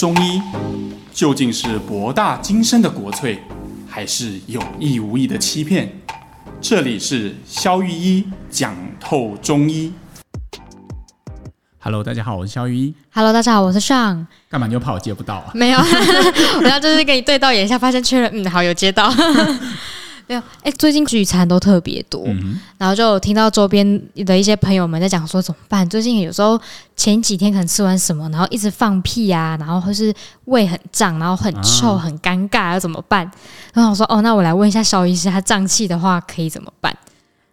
中医究竟是博大精深的国粹，还是有意无意的欺骗？这里是肖玉一讲透中医。Hello，大家好，我是肖玉一。Hello，大家好，我是 Sean。干嘛你又怕我接不到啊？没有，我要就是跟你对到眼一下，发现确认，嗯，好，有接到。没有，哎，最近聚餐都特别多，嗯、然后就听到周边的一些朋友们在讲说怎么办？最近有时候前几天可能吃完什么，然后一直放屁啊，然后或是胃很胀，然后很臭，啊、很尴尬，要怎么办？然后我说哦，那我来问一下肖医师，他胀气的话可以怎么办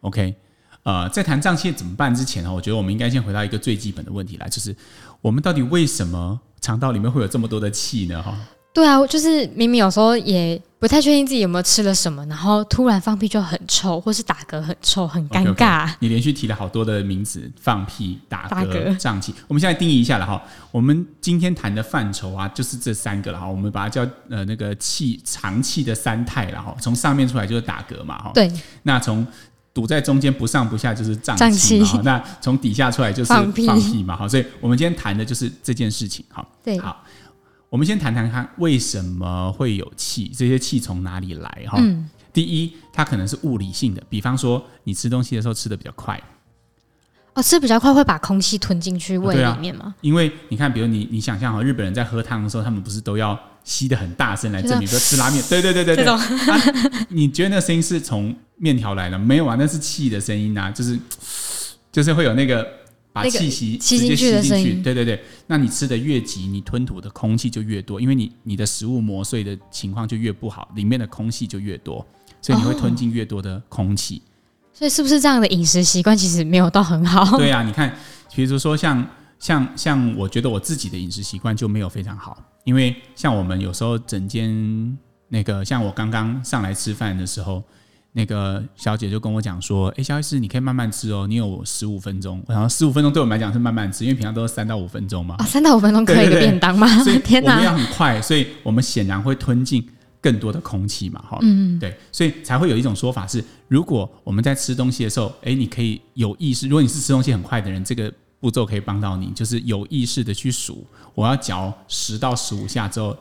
？OK，呃，在谈胀气怎么办之前呢，我觉得我们应该先回答一个最基本的问题来，就是我们到底为什么肠道里面会有这么多的气呢？哈。对啊，就是明明有时候也不太确定自己有没有吃了什么，然后突然放屁就很臭，或是打嗝很臭，很尴尬。Okay, okay. 你连续提了好多的名字：放屁、打嗝、胀气。我们现在定义一下了哈。我们今天谈的范畴啊，就是这三个了哈。我们把它叫呃那个气肠气的三态了哈。从上面出来就是打嗝嘛哈。对。那从堵在中间不上不下就是胀气嘛。那从底下出来就是放屁嘛哈。所以我们今天谈的就是这件事情哈。对。好。我们先谈谈看为什么会有气，这些气从哪里来？哈、嗯，第一，它可能是物理性的，比方说你吃东西的时候吃的比较快，哦，吃比较快会把空气吞进去胃里面吗？因为你看，比如你你想象哈，日本人在喝汤的时候，他们不是都要吸的很大声来证明说吃拉面？对对对对对。啊、你觉得那个声音是从面条来的？没有啊，那是气的声音啊，就是就是会有那个。把气息直接吸进去，对对对。那你吃的越急，你吞吐的空气就越多，因为你你的食物磨碎的情况就越不好，里面的空气就越多，所以你会吞进越多的空气。哦。所以是不是这样的饮食习惯其实没有到很好？对啊，你看，比如说像像像，我觉得我自己的饮食习惯就没有非常好，因为像我们有时候整间那个，像我刚刚上来吃饭的时候。那个小姐就跟我讲说：“哎，萧医师，你可以慢慢吃哦，你有十五分钟。然后十五分钟对我们来讲是慢慢吃，因为平常都是三到五分钟嘛。啊，三到五分钟可以一个便当吗？所以 我们要很快，所以我们显然会吞进更多的空气嘛。哈，嗯，对，所以才会有一种说法是：如果我们在吃东西的时候，哎，你可以有意识。如果你是吃东西很快的人，这个步骤可以帮到你，就是有意识的去数，我要嚼十到十五下之后。”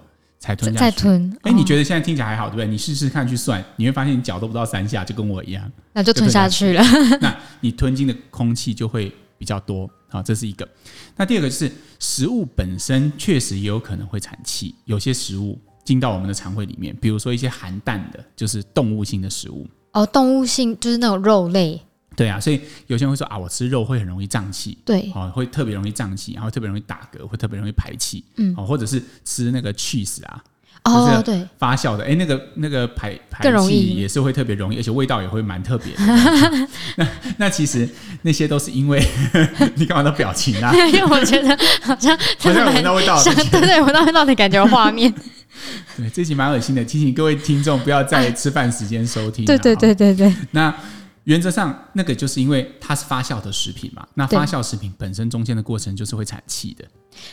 才吞下去。再吞。哎、欸，你觉得现在听起来还好，对不对？你试试看去算，你会发现你嚼都不到三下，就跟我一样，那就吞下去了。那你吞进的空气就会比较多。好，这是一个。那第二个就是食物本身确实也有可能会产气，有些食物进到我们的肠胃里面，比如说一些含氮的，就是动物性的食物。哦，动物性就是那种肉类。对啊，所以有些人会说啊，我吃肉会很容易胀气，对，哦，会特别容易胀气，然后特别容易打嗝，会特别容易排气，嗯，哦，或者是吃那个 cheese 啊，哦，对，发酵的，哎，那个那个排排气也是会特别容易，而且味道也会蛮特别的。那那其实那些都是因为 你干嘛的表情啊？因为我觉得好像好像闻到味道，对对，闻到味道的感觉画面。对，这集蛮恶心的，提醒各位听众不要在吃饭时间收听。对对对对对，那。原则上，那个就是因为它是发酵的食品嘛。那发酵食品本身中间的过程就是会产气的。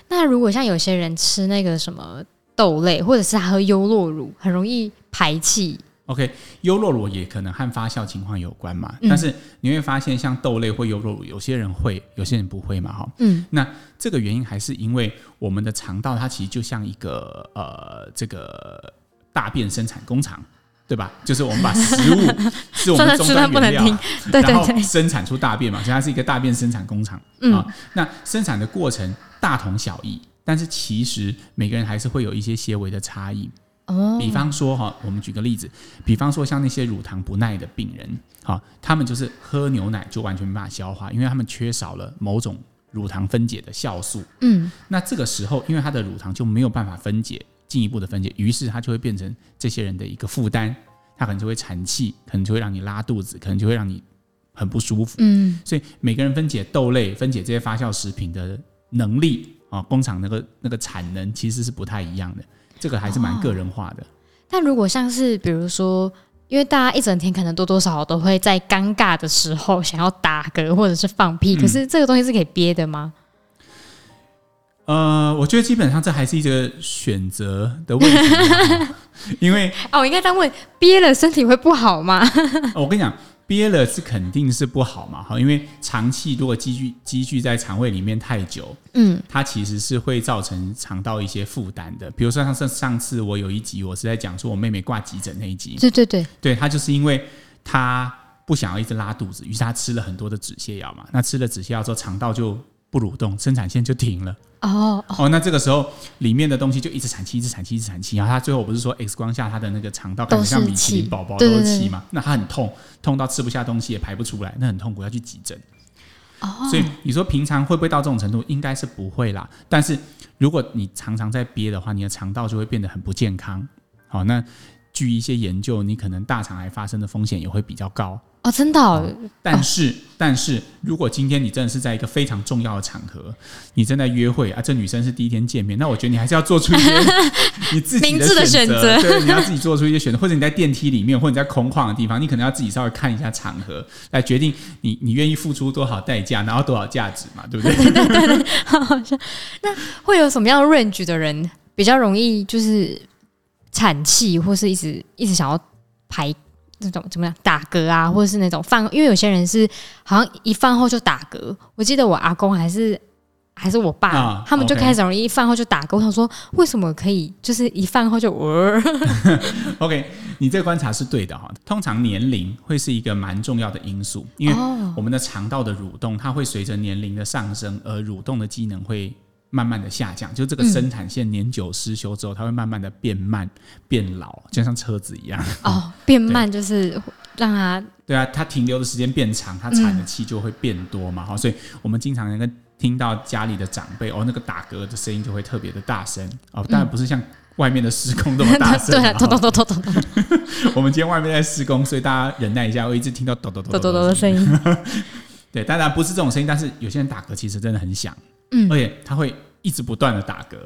那如果像有些人吃那个什么豆类，或者是他喝优酪乳，很容易排气。OK，优酪乳也可能和发酵情况有关嘛。嗯、但是你会发现，像豆类或优酪乳，有些人会，有些人不会嘛。哈，嗯。那这个原因还是因为我们的肠道它其实就像一个呃这个大便生产工厂。对吧？就是我们把食物 是我们终端原料，然后生产出大便嘛，所以它是一个大便生产工厂啊。那生产的过程大同小异，但是其实每个人还是会有一些些微的差异。哦，比方说哈，我们举个例子，比方说像那些乳糖不耐的病人，哈，他们就是喝牛奶就完全没办法消化，因为他们缺少了某种乳糖分解的酵素。嗯，那这个时候，因为他的乳糖就没有办法分解。进一步的分解，于是它就会变成这些人的一个负担，它可能就会产气，可能就会让你拉肚子，可能就会让你很不舒服。嗯，所以每个人分解豆类、分解这些发酵食品的能力啊，工厂那个那个产能其实是不太一样的，这个还是蛮个人化的。哦，但如果像是比如说，因为大家一整天可能多多少少都会在尴尬的时候想要打嗝或者是放屁，嗯，可是这个东西是可以憋的吗？呃，我觉得基本上这还是一个选择的问题，因为 哦，我应该这样问：憋了身体会不好吗？我跟你讲，憋了是肯定是不好嘛，哈，因为长气如果积聚积聚在肠胃里面太久，嗯，它其实是会造成肠道一些负担的。比如说像上上次我有一集我是在讲说我妹妹挂急诊那一集，对对对，对，她就是因为她不想要一直拉肚子，于是她吃了很多的止泻药嘛，那吃了止泻药之后肠道就不蠕动，生产线就停了。哦哦，那这个时候里面的东西就一直产气，一直产气，一直产气。然后他最后不是说 X 光下他的那个肠道，感觉像米其林宝宝都是气嘛？那他很痛，痛到吃不下东西也排不出来，那很痛苦，要去急诊。哦，所以你说平常会不会到这种程度？应该是不会啦。但是如果你常常在憋的话，你的肠道就会变得很不健康。好，那据一些研究，你可能大肠癌发生的风险也会比较高。哦，真的、哦嗯。但是，哦、但是如果今天你真的是在一个非常重要的场合，你正在约会啊，这女生是第一天见面，那我觉得你还是要做出一些 你自己的选择。对，你要自己做出一些选择，或者你在电梯里面，或者你在空旷的地方，你可能要自己稍微看一下场合，来决定你你愿意付出多少代价，然后多少价值嘛，对不对？对 对对，好像。那会有什么样的 range 的人比较容易就是产气，或是一直一直想要排？这种怎么样打嗝啊，或者是那种饭，因为有些人是好像一饭后就打嗝。我记得我阿公还是还是我爸，啊、他们就开始容易一饭后就打嗝。我想说，为什么可以就是一饭后就呃？OK，你这个观察是对的哈。通常年龄会是一个蛮重要的因素，因为我们的肠道的蠕动，它会随着年龄的上升而蠕动的机能会。慢慢的下降，就这个生产线年久失修之后，它会慢慢的变慢、变老，就像车子一样。哦，变慢 就是让它对啊，它停留的时间变长，它产的气就会变多嘛。好，所以我们经常能够听到家里的长辈哦，那个打嗝的声音就会特别的大声哦。当然不是像外面的施工这么大声，对，咚咚咚咚咚咚。我们今天外面在施工，所以大家忍耐一下，我一直听到咚咚咚咚咚咚的声音。对，当然不是这种声音，但是有些人打嗝其实真的很响。嗯，而且他会一直不断的打嗝，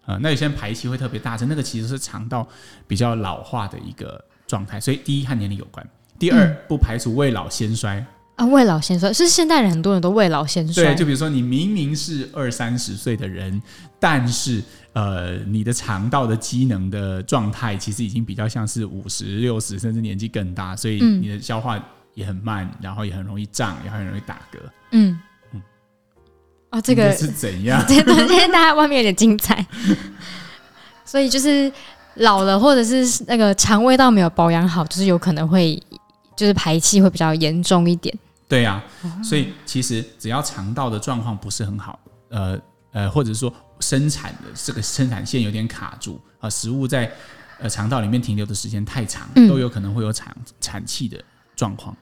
啊、呃，那有些人排气会特别大声，那个其实是肠道比较老化的一个状态，所以第一和年龄有关，第二、嗯、不排除未老先衰。啊，未老先衰是现代人很多人都未老先衰，对，就比如说你明明是二三十岁的人，但是呃，你的肠道的机能的状态其实已经比较像是五十六十甚至年纪更大，所以你的消化也很慢，然后也很容易胀，也很容易打嗝，嗯。哦，这个是怎样？今天大家外面有点精彩，所以就是老了，或者是那个肠胃道没有保养好，就是有可能会就是排气会比较严重一点。对呀、啊，所以其实只要肠道的状况不是很好，呃呃，或者说生产的这个生产线有点卡住啊、呃，食物在呃肠道里面停留的时间太长，都有可能会有产产气的状况，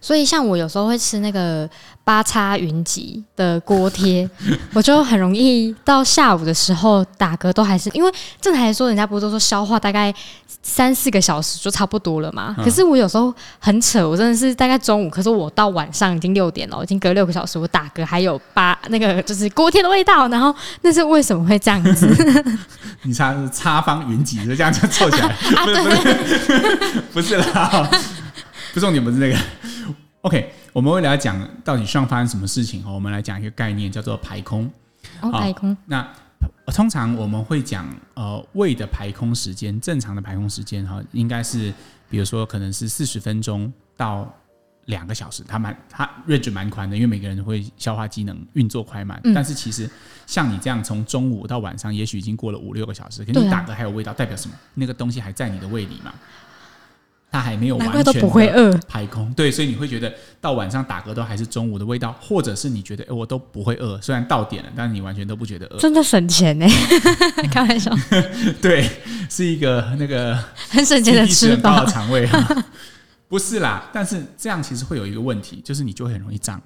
所以像我有时候会吃那个八叉云集的锅贴，我就很容易到下午的时候打嗝，都还是因为正常来说，人家不是都说消化大概三四个小时就差不多了嘛？可是我有时候很扯，我真的是大概中午，可是我到晚上已经六点了，已经隔六个小时，我打嗝还有八那个就是锅贴的味道，然后那是为什么会这样子？你猜是叉方云集就这样就凑起来？啊、不是不是不是啦。不重点不是这个，OK，我们未来讲到底上发生什么事情，我们来讲一个概念，叫做排空。哦，排空。那通常我们会讲，呃，胃的排空时间，正常的排空时间哈，应该是，比如说可能是四十分钟到两个小时，它蛮它 range 蛮宽的，因为每个人会消化机能运作快慢。嗯。但是其实像你这样，从中午到晚上，也许已经过了五六个小时，可是你打嗝还有味道，代表什么？那个东西还在你的胃里嘛？它还没有完全的排空，对，所以你会觉得到晚上打嗝都还是中午的味道，或者是你觉得哎，我都不会饿，虽然到点了，但是你完全都不觉得饿，真的省钱呢？开玩笑，对，是一个那个很省钱的吃法，肠胃不是啦，但是这样其实会有一个问题，就是你就会很容易胀。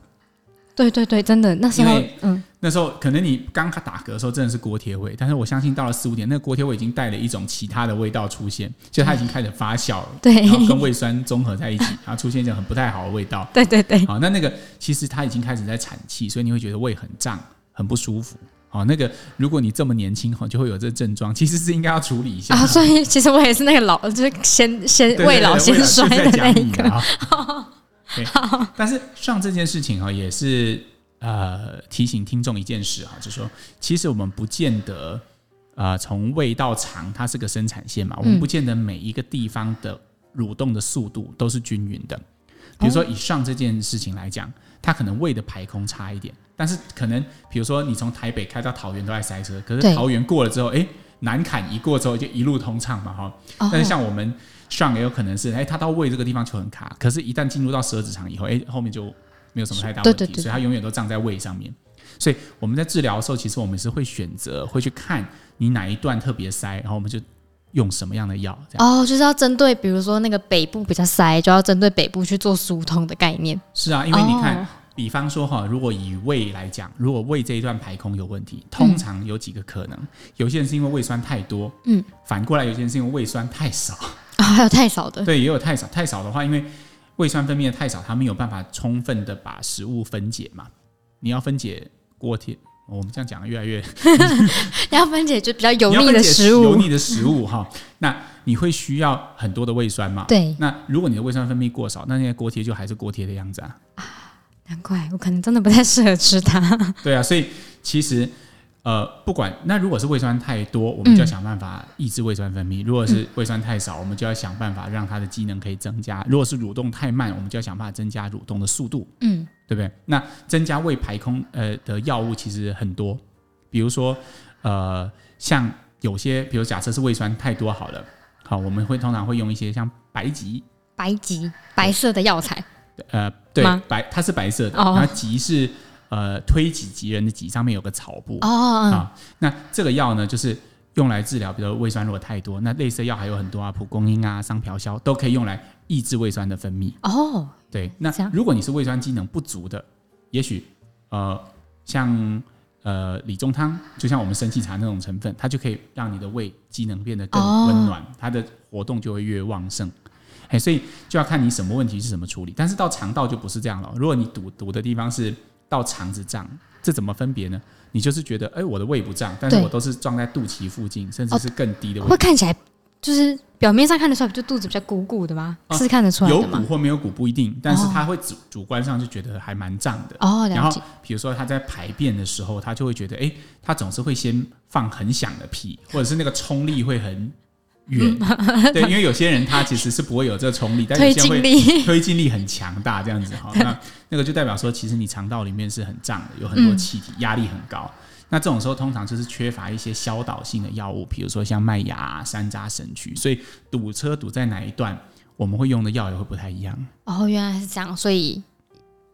对对对，真的那时候，嗯，那时候可能你刚开打嗝的时候真的是锅贴味，但是我相信到了四五点，那个锅贴味已经带了一种其他的味道出现，就它已经开始发酵了，对，然后跟胃酸综合在一起，然后出现一种很不太好的味道。对对对，好，那那个其实它已经开始在产气，所以你会觉得胃很胀，很不舒服。好，那个如果你这么年轻哈，就会有这个症状，其实是应该要处理一下。啊，所以其实我也是那个老，就是先先未老先衰的那一个。对，但是上这件事情啊，也是呃提醒听众一件事哈，就是说，其实我们不见得啊，从胃到肠，它是个生产线嘛，我们不见得每一个地方的蠕动的速度都是均匀的。比如说以上这件事情来讲，它可能胃的排空差一点，但是可能比如说你从台北开到桃园都在塞车，可是桃园过了之后，哎，南坎一过之后就一路通畅嘛，哈。但是像我们上也有可能是，哎，他到胃这个地方就很卡，可是一旦进入到十二指肠以后，哎，后面就没有什么太大问题，所以他永远都胀在胃上面。所以我们在治疗的时候，其实我们是会选择会去看你哪一段特别塞，然后我们就。用什么样的药？哦，就是要针对，比如说那个北部比较塞，就要针对北部去做疏通的概念。是啊，因为你看，哦、比方说哈，如果以胃来讲，如果胃这一段排空有问题，通常有几个可能。嗯、有些人是因为胃酸太多，嗯，反过来有些人是因为胃酸太少啊、哦，还有太少的，对，也有太少。太少的话，因为胃酸分泌的太少，它没有办法充分的把食物分解嘛。你要分解锅贴。我们这样讲越来越 要分解就比较油腻的食物，油腻的食物哈，那你会需要很多的胃酸嘛？对。那如果你的胃酸分泌过少，那那些锅贴就还是锅贴的样子啊。啊，难怪我可能真的不太适合吃它。对啊，所以其实。呃，不管那如果是胃酸太多，我们就要想办法抑制胃酸分泌；嗯、如果是胃酸太少，我们就要想办法让它的机能可以增加；如果是蠕动太慢，我们就要想办法增加蠕动的速度。嗯，对不对？那增加胃排空呃的药物其实很多，比如说呃，像有些，比如假设是胃酸太多好了，好，我们会通常会用一些像白及、白及白色的药材。呃，对，白它是白色的，哦、然后及是。呃，推己及人的己上面有个草部哦，那这个药呢，就是用来治疗，比如胃酸如果太多，那类似的药还有很多啊，蒲公英啊、桑飘销都可以用来抑制胃酸的分泌哦。对，那如果你是胃酸机能不足的，也许呃，像呃理中汤，就像我们生气茶那种成分，它就可以让你的胃机能变得更温暖，哦、它的活动就会越旺盛。哎，所以就要看你什么问题是怎么处理。但是到肠道就不是这样了，如果你堵堵的地方是。到肠子胀，这怎么分别呢？你就是觉得，哎、欸，我的胃不胀，但是我都是装在肚脐附近，甚至是更低的位置。会看起来就是表面上看得出来，就肚子比较鼓鼓的吗？是看得出来的？有鼓或没有鼓不一定，但是他会主主观上就觉得还蛮胀的。哦，然后比如说他在排便的时候，他就会觉得，哎、欸，他总是会先放很响的屁，或者是那个冲力会很。远 对，因为有些人他其实是不会有这个冲力，但有些人会 推进力很强大，这样子哈。那那个就代表说，其实你肠道里面是很胀的，有很多气体，压力很高。那这种时候通常就是缺乏一些消导性的药物，比如说像麦芽、山楂、神曲。所以堵车堵在哪一段，我们会用的药也会不太一样。哦，原来是这样，所以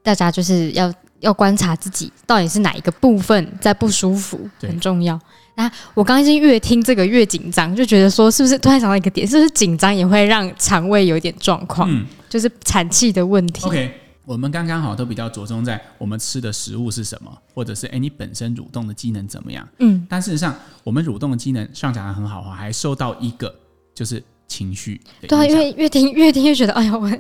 大家就是要要观察自己到底是哪一个部分在不舒服，很重要。啊！我刚刚越听这个越紧张，就觉得说是不是突然想到一个点，是不是紧张也会让肠胃有一点状况？嗯，就是产气的问题。OK，我们刚刚好都比较着重在我们吃的食物是什么，或者是诶你本身蠕动的机能怎么样？嗯，但事实上我们蠕动的机能上讲的很好哈，还受到一个就是情绪。对啊，因为越听越听越觉得哎呀我。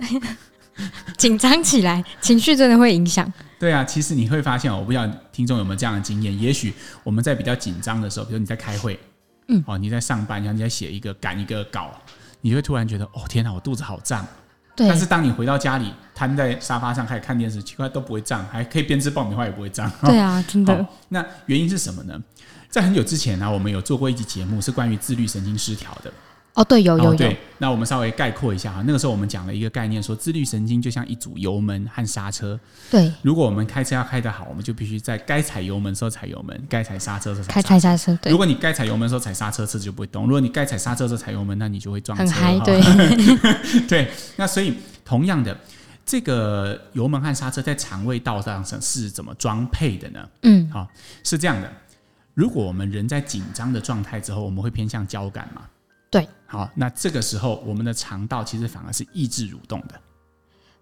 紧张起来，情绪真的会影响。对啊，其实你会发现，我不知道听众有没有这样的经验。也许我们在比较紧张的时候，比如你在开会，嗯，哦，你在上班，然后你在写一个赶一个稿，你会突然觉得，哦，天哪，我肚子好胀。对。但是当你回到家里，瘫在沙发上开始看电视，奇怪都不会胀，还可以边吃爆米花也不会胀。对啊，真的。那原因是什么呢？在很久之前呢、啊，我们有做过一集节目，是关于自律神经失调的。哦，对，有有有。对，那我们稍微概括一下哈。那个时候我们讲了一个概念，说自律神经就像一组油门和刹车。对，如果我们开车要开得好，我们就必须在该踩油门的时候踩油门，该踩刹车的时候踩刹车。对，如果你该踩油门的时候踩刹车，车子就不会动；如果你该踩刹车的时候踩油门，那你就会撞车。很嗨，对。对，那所以同样的，这个油门和刹车在肠胃道上是怎么装配的呢？嗯，好，是这样的。如果我们人在紧张的状态之后，我们会偏向交感嘛？对，好，那这个时候我们的肠道其实反而是抑制蠕动的。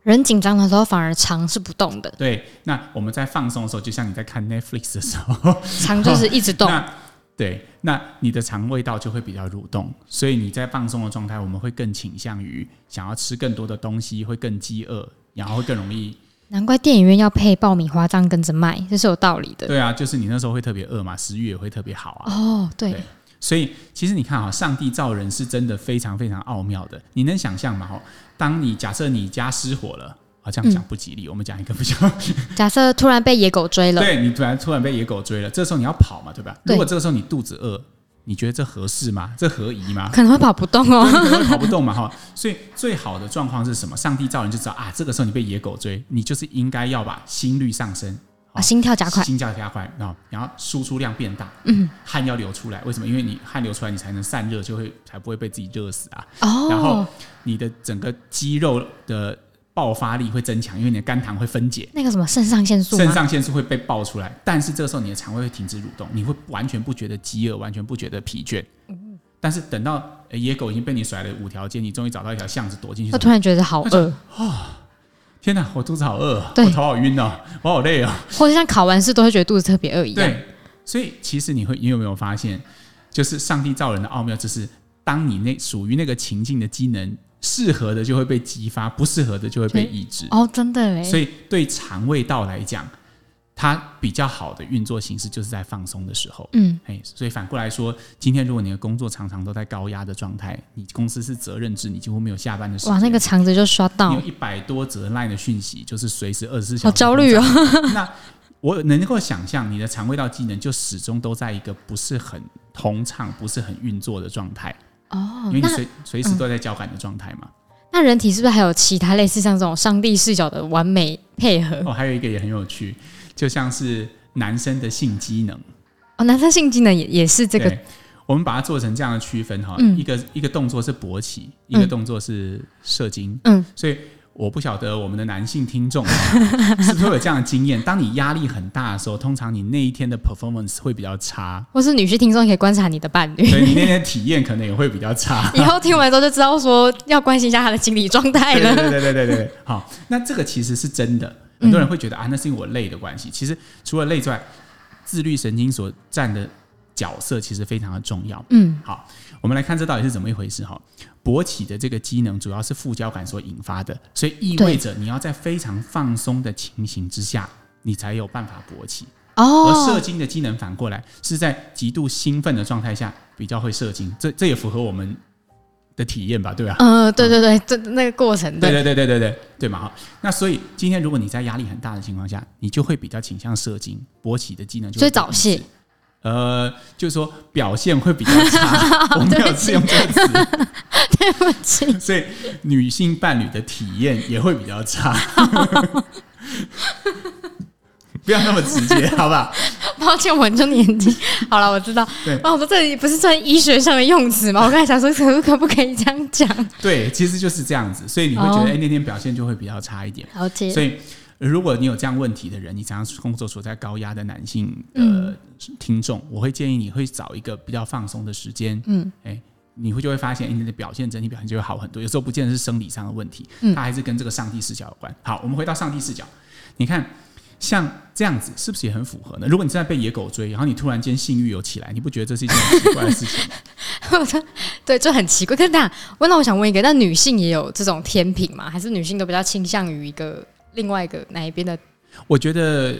人紧张的时候反而肠是不动的。对，那我们在放松的时候，就像你在看 Netflix 的时候，肠就是一直动。那对，那你的肠胃道就会比较蠕动，所以你在放松的状态，我们会更倾向于想要吃更多的东西，会更饥饿，然后会更容易。难怪电影院要配爆米花这样跟着卖，这是有道理的。对啊，就是你那时候会特别饿嘛，食欲也会特别好啊。哦，对。对所以，其实你看哈，上帝造人是真的非常非常奥妙的。你能想象吗？哈，当你假设你家失火了，啊，这样讲不吉利。嗯、我们讲一个比较，假设突然被野狗追了，对，你突然突然被野狗追了，这时候你要跑嘛，对吧？对，如果这个时候你肚子饿，你觉得这合适吗？这合宜吗？可能会跑不动哦，可能会跑不动嘛哈。所以最好的状况是什么？上帝造人就知道啊，这个时候你被野狗追，你就是应该要把心率上升，把心跳加快，心跳加快，然后然后输出量变大，嗯，汗要流出来。为什么？因为你汗流出来，你才能散热，就会才不会被自己热死啊。哦，然后你的整个肌肉的。爆发力会增强，因为你的肝糖会分解。那个什么肾上腺素，肾上腺素会被爆出来，但是这个时候你的肠胃会停止蠕动，你会完全不觉得饥饿，完全不觉得疲倦。嗯、但是等到野狗已经被你甩了五条街，你终于找到一条巷子躲进去，他突然觉得好饿啊！天哪，我肚子好饿，我头好晕哦，我好累哦。或者像考完试都会觉得肚子特别饿一样。对，所以其实你会，你有没有发现，就是上帝造人的奥妙，就是当你那属于那个情境的机能。适合的就会被激发，不适合的就会被抑制。哦，真的哎。所以对肠胃道来讲，它比较好的运作形式就是在放松的时候。嗯，哎，所以反过来说，今天如果你的工作常常都在高压的状态，你公司是责任制，你几乎没有下班的时间。哇，那个肠子就刷到。你有一百多则 LINE 的讯息，就是随时二十四小时。好焦虑哦。那我能够想象，你的肠胃道机能就始终都在一个不是很通畅、不是很运作的状态。哦，因为你随随时都在交感的状态嘛、嗯。那人体是不是还有其他类似像这种上帝视角的完美配合？哦，还有一个也很有趣，就像是男生的性机能。哦，男生性机能也也是这个。我们把它做成这样的区分哈、嗯，一个一个动作是勃起，一个动作是射精。嗯，所以。我不晓得我们的男性听众 是不是会有这样的经验？当你压力很大的时候，通常你那一天的 performance 会比较差。或是女性听众可以观察你的伴侣，对，你那天体验可能也会比较差。以后听完之后就知道说要关心一下他的心理状态了。对对对对对对，好，那这个其实是真的。很多人会觉得啊，那是因为我累的关系。其实除了累之外，自律神经所占的角色其实非常的重要。嗯，好，我们来看这到底是怎么一回事哈。勃起的这个机能主要是副交感所引发的，所以意味着你要在非常放松的情形之下，你才有办法勃起。哦，而射精的机能反过来是在极度兴奋的状态下比较会射精，这这也符合我们的体验吧？对吧？嗯，对对对，这那个过程，对对对对对对对嘛。那所以今天如果你在压力很大的情况下，你就会比较倾向射精，勃起的机能就会所以早泄。呃，就是说表现会比较差，我没有自用这个词，对不起。所以女性伴侣的体验也会比较差，不要那么直接，好不好？抱歉，我这年纪。好了，我知道。对，哦，我说这里不是算医学上的用词吗？我刚才想说，可可不可以这样讲？对，其实就是这样子，所以你会觉得，哎、哦，那天表现就会比较差一点。了解。所以。如果你有这样问题的人，你常常工作处在高压的男性呃听众，我会建议你会找一个比较放松的时间，嗯，哎，你会就会发现你的表现整体表现就会好很多。有时候不见得是生理上的问题，它还是跟这个上帝视角有关。好，我们回到上帝视角，你看像这样子是不是也很符合呢？如果你正在被野狗追，然后你突然间性欲有起来，你不觉得这是一件很奇怪的事情吗？对，就很奇怪。可是这样，那我想问一个，那女性也有这种天平吗？还是女性都比较倾向于一个？另外一个哪一边的？我觉得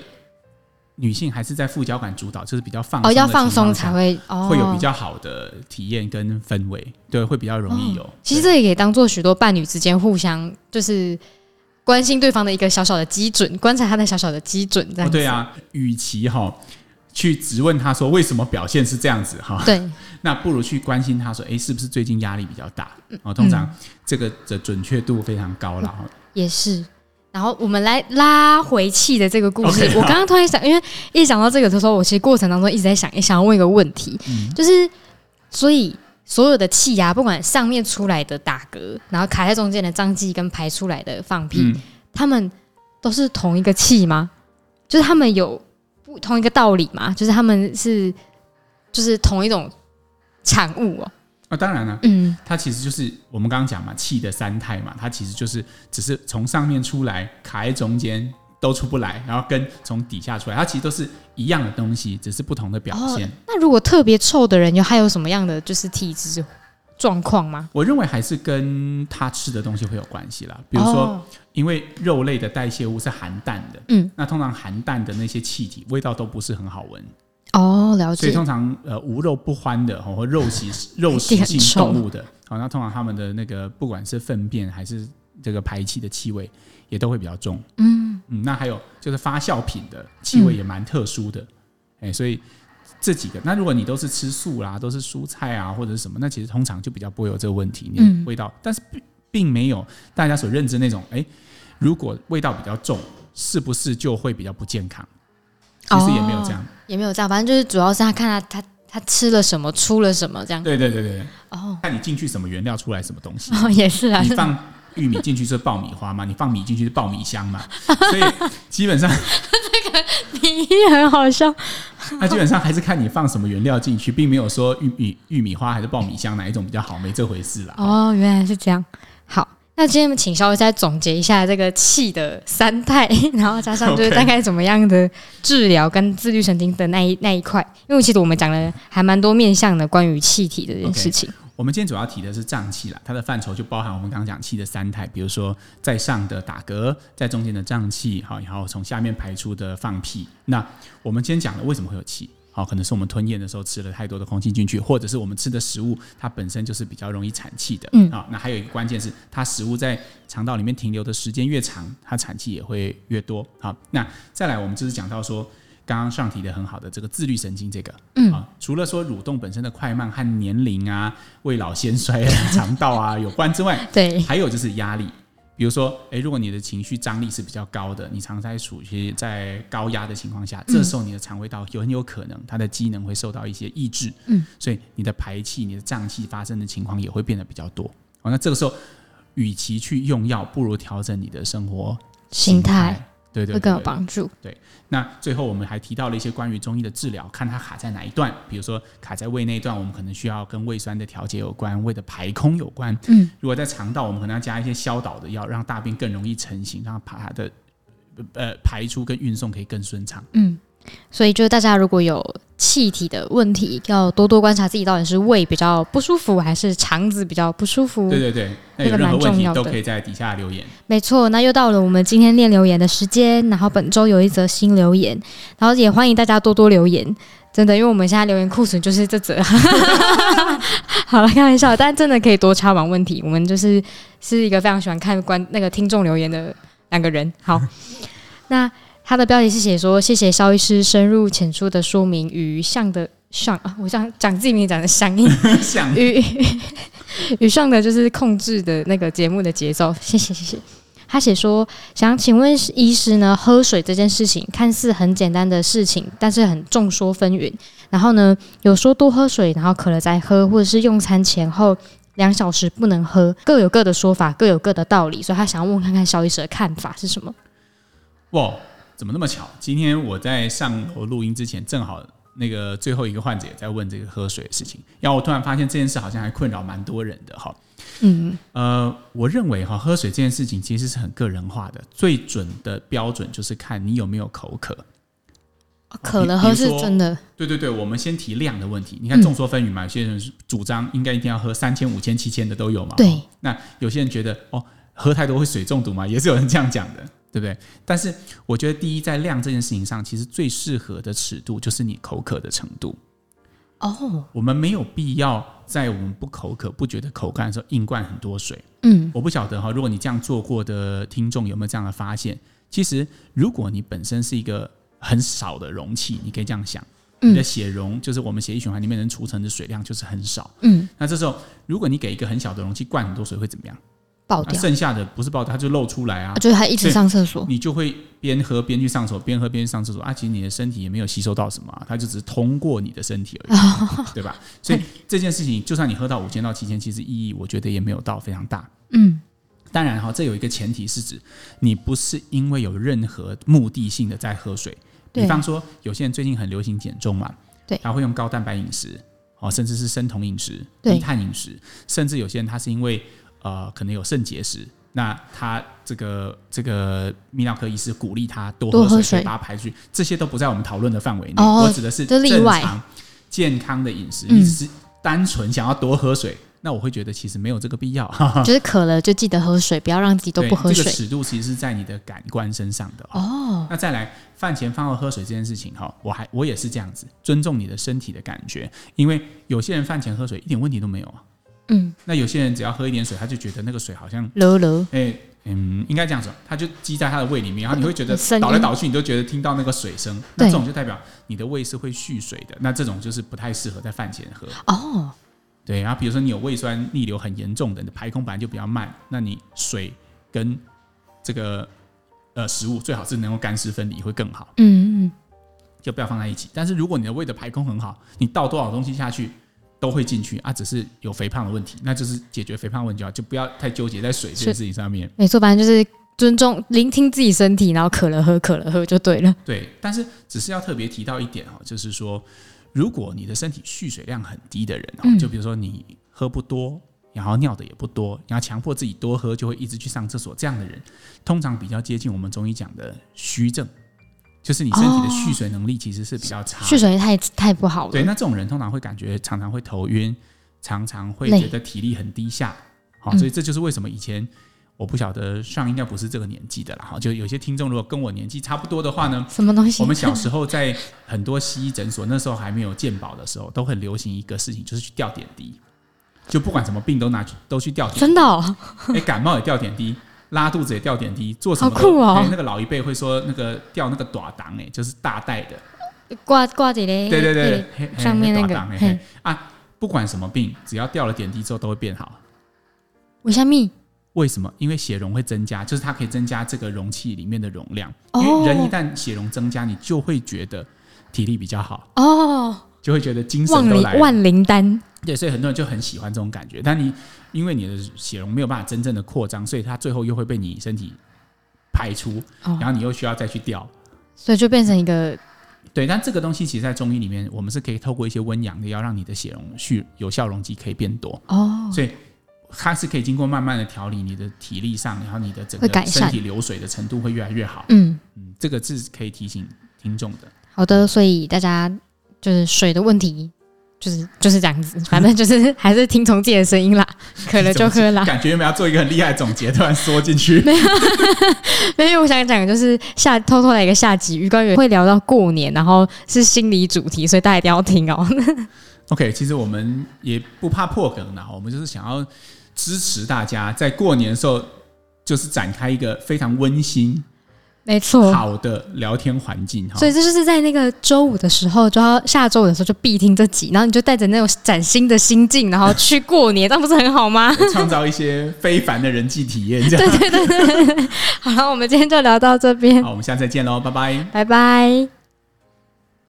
女性还是在副交感主导，就是比较放松，哦，要放松才会哦，会有比较好的体验跟氛围，对，会比较容易有。哦，其实这也可以当做许多伴侣之间互相就是关心对方的一个小小的基准，观察他的小小的基准，这样对啊，与其哈去质问他说为什么表现是这样子哈，对，那不如去关心他说，哎，是不是最近压力比较大？哦，通常这个的准确度非常高了，嗯，也是。然后我们来拉回气的这个故事。Okay, 我刚刚突然想，因为一想到这个的时候，我其实过程当中一直在想，也想要问一个问题，嗯、就是所以所有的气压，不管上面出来的打嗝，然后卡在中间的胀气跟排出来的放屁，嗯、他们都是同一个气吗？就是他们有不同一个道理吗？就是他们是就是同一种产物哦。啊，当然了，嗯，它其实就是我们刚刚讲嘛，气的三态嘛，它其实就是只是从上面出来卡在中间都出不来，然后跟从底下出来，它其实都是一样的东西，只是不同的表现。哦，那如果特别臭的人，有还有什么样的就是体质状况吗？我认为还是跟他吃的东西会有关系啦。比如说，哦，因为肉类的代谢物是含氮的，嗯，那通常含氮的那些气体味道都不是很好闻。哦，了解。所以通常呃无肉不欢的，或肉食肉食性动物的，好，那通常他们的那个不管是粪便还是这个排气的气味，也都会比较重。嗯嗯，那还有就是发酵品的气味也蛮特殊的，哎、嗯欸，所以这几个。那如果你都是吃素啦，都是蔬菜啊，或者是什么，那其实通常就比较不会有这个问题，你的味道。嗯、但是并并没有大家所认知那种，哎，如果味道比较重，是不是就会比较不健康？其实也没有这样，哦、也没有这样，反正就是主要是他看他他他吃了什么，出了什么这样。对对对对。哦，看你进去什么原料，出来什么东西。哦，也是啊。你放玉米进去是爆米花嘛？你放米进去是爆米香嘛？所以基本上 这个比喻很好笑。那基本上还是看你放什么原料进去，并没有说玉米玉米花还是爆米香哪一种比较好，没这回事啦。哦，原来是这样。好。那今天请稍微再总结一下这个气的三态，然后加上 就是大概怎么样的治疗跟自律神经的那一那一块，因为其实我们讲了还蛮多面向的关于气体的这件事情。Okay, 我们今天主要提的是胀气啦，它的范畴就包含我们刚刚讲气的三态，比如说在上的打嗝，在中间的胀气，好，然后从下面排出的放屁。那我们今天讲了为什么会有气？好，可能是我们吞咽的时候吃了太多的空气进去，或者是我们吃的食物它本身就是比较容易产气的。嗯，好，那还有一个关键是，它食物在肠道里面停留的时间越长，它产气也会越多。好，那再来，我们就是讲到说，刚刚上提的很好的这个自律神经这个，嗯，啊，除了说蠕动本身的快慢和年龄啊、未老先衰啊、肠道啊有关之外，对，还有就是压力。比如说，诶，如果你的情绪张力是比较高的，你常在处于在高压的情况下，这时候你的肠胃道有很有可能它的机能会受到一些抑制，嗯，所以你的排气、你的胀气发生的情况也会变得比较多。好，那这个时候，与其去用药，不如调整你的生活心态。对对，对，对，会更有帮助。对，那最后我们还提到了一些关于中医的治疗，看它卡在哪一段。比如说卡在胃那一段，我们可能需要跟胃酸的调节有关，胃的排空有关。嗯，如果在肠道，我们可能要加一些消导的药，让大便更容易成型，让它的呃排出跟运送可以更顺畅。嗯。所以，就是大家如果有气体的问题，要多多观察自己到底是胃比较不舒服，还是肠子比较不舒服。对对对，那个蛮重要的都可以在底下留言。没错，那又到了我们今天念留言的时间。然后本周有一则新留言，然后也欢迎大家多多留言。真的，因为我们现在留言库存就是这则。好了，开玩笑，但真的可以多插网问题。我们就是是一个非常喜欢看观那个听众留言的两个人。好，那。他的标题是写说：“谢谢肖医师深入浅出的说明与上的上啊，我想讲自己名讲的相应，与与上的就是控制的那个节目的节奏。谢谢谢谢。”他写说：“想请问医师呢，喝水这件事情看似很简单的事情，但是很众说纷纭。然后呢，有说多喝水，然后渴了再喝，或者是用餐前后两小时不能喝，各有各的说法，各有各的道理。所以他想要问看看肖医师的看法是什么？”哇！怎么那么巧？今天我在上楼录音之前，正好那个最后一个患者也在问这个喝水的事情，然后我突然发现这件事好像还困扰蛮多人的哈。嗯，呃，我认为哈，喝水这件事情其实是很个人化的，最准的标准就是看你有没有口渴。渴了喝是真的。对对对，我们先提量的问题。你看众说纷纭嘛，有些人是主张应该一定要喝三千、五千、七千的都有嘛。对。那有些人觉得哦，喝太多会水中毒嘛，也是有人这样讲的。对不对？但是我觉得，第一，在量这件事情上，其实最适合的尺度就是你口渴的程度。哦，oh. 我们没有必要在我们不口渴、不觉得口干的时候硬灌很多水。嗯，我不晓得哈，如果你这样做过的听众有没有这样的发现？其实，如果你本身是一个很少的容器，你可以这样想，你的血容就是我们血液循环里面能储存的水量就是很少。嗯，那这时候，如果你给一个很小的容器灌很多水，会怎么样？爆掉，剩下的不是爆掉，它就漏出来啊！就是还一直上厕所，你就会边喝边去上厕所，边喝边去上厕所啊！其实你的身体也没有吸收到什么，它就只是通过你的身体而已，哦、对吧？所以这件事情，就算你喝到五千到七千，其实意义我觉得也没有到非常大。嗯，当然哈，这有一个前提是指你不是因为有任何目的性的在喝水，比方说有些人最近很流行减重嘛，对，他会用高蛋白饮食，哦，甚至是生酮饮食、低碳饮食，甚至有些人他是因为。呃，可能有肾结石，那他这个这个泌尿科医师鼓励他多喝水，水把它排出去，这些都不在我们讨论的范围内。哦、我指的是正常健康的饮食，你只是单纯想要多喝水，嗯、那我会觉得其实没有这个必要。就是渴了就记得喝水，不要让自己都不喝水。这个尺度其实是在你的感官身上的哦。那再来饭前饭后喝水这件事情哈，我还我也是这样子，尊重你的身体的感觉，因为有些人饭前喝水一点问题都没有啊。嗯，那有些人只要喝一点水，他就觉得那个水好像，哎，嗯，应该这样说，他就积在他的胃里面，然后你会觉得倒来倒去，你都觉得听到那个水声，那这种就代表你的胃是会蓄水的，那这种就是不太适合在饭前喝哦。对，然后比如说你有胃酸逆流很严重的，你的排空本来就比较慢，那你水跟这个呃食物最好是能够干湿分离会更好。嗯嗯，就不要放在一起。但是如果你的胃的排空很好，你倒多少东西下去都会进去啊，只是有肥胖的问题，那就是解决肥胖问题啊，就不要太纠结在水这件事情上面。没错，反正就是尊重、聆听自己身体，然后渴了喝，渴了喝就对了。对，但是只是要特别提到一点哦，就是说。如果你的身体蓄水量很低的人，嗯，就比如说你喝不多，然后尿的也不多，然后强迫自己多喝，就会一直去上厕所，这样的人通常比较接近我们中医讲的虚症，就是你身体的蓄水能力其实是比较差，蓄水太太不好了。对，那这种人通常会感觉常常会头晕，常常会觉得体力很低下，好，所以这就是为什么以前。我不晓得上应该不是这个年纪的了哈，就有些听众如果跟我年纪差不多的话呢，什么东西？我们小时候在很多西医诊所，那时候还没有健保的时候，都很流行一个事情，就是去吊点滴，就不管什么病都拿去都去吊点滴。真的？哦？哎，感冒也吊点滴，拉肚子也吊点滴，做什么？好酷哦！那个老一辈会说那个吊那个短档，哎，就是大袋的，挂挂着嘞。对对对，上面那个啊，不管什么病，只要吊了点滴之后都会变好。为什么？为什么？因为血容会增加，就是它可以增加这个容器里面的容量。因为人一旦血容增加，你就会觉得体力比较好哦，就会觉得精神都来了。万灵丹。对，所以很多人就很喜欢这种感觉。但你因为你的血容没有办法真正的扩张，所以它最后又会被你身体排出，然后你又需要再去掉，所以就变成一个对。但这个东西其实，在中医里面，我们是可以透过一些温阳的，药让你的血容蓄有效容积可以变多哦。所以。它是可以经过慢慢的调理，你的体力上，然后你的整个身体流水的程度会越来越好。嗯嗯，这个是可以提醒听众的。好的，所以大家就是水的问题，就是就是这样子，反正就是 还是听从自己的声音啦，渴了就喝啦。感觉有没有要做一个很厉害的总结，突然缩进去？没有，没有。我想讲的就是下偷偷来一个下集预告，会聊到过年，然后是心理主题，所以大家一定要听哦。OK，其实我们也不怕破梗啦，我们就是想要。支持大家在过年的时候，就是展开一个非常温馨、没错好的聊天环境。所以这就是在那个周五的时候，就要下周五的时候就必听这集，然后你就带着那种崭新的心境，然后去过年，这样不是很好吗？创造一些非凡的人际体验，这样。对对对对。好了，我们今天就聊到这边。好，我们下次再见喽，拜拜，拜拜。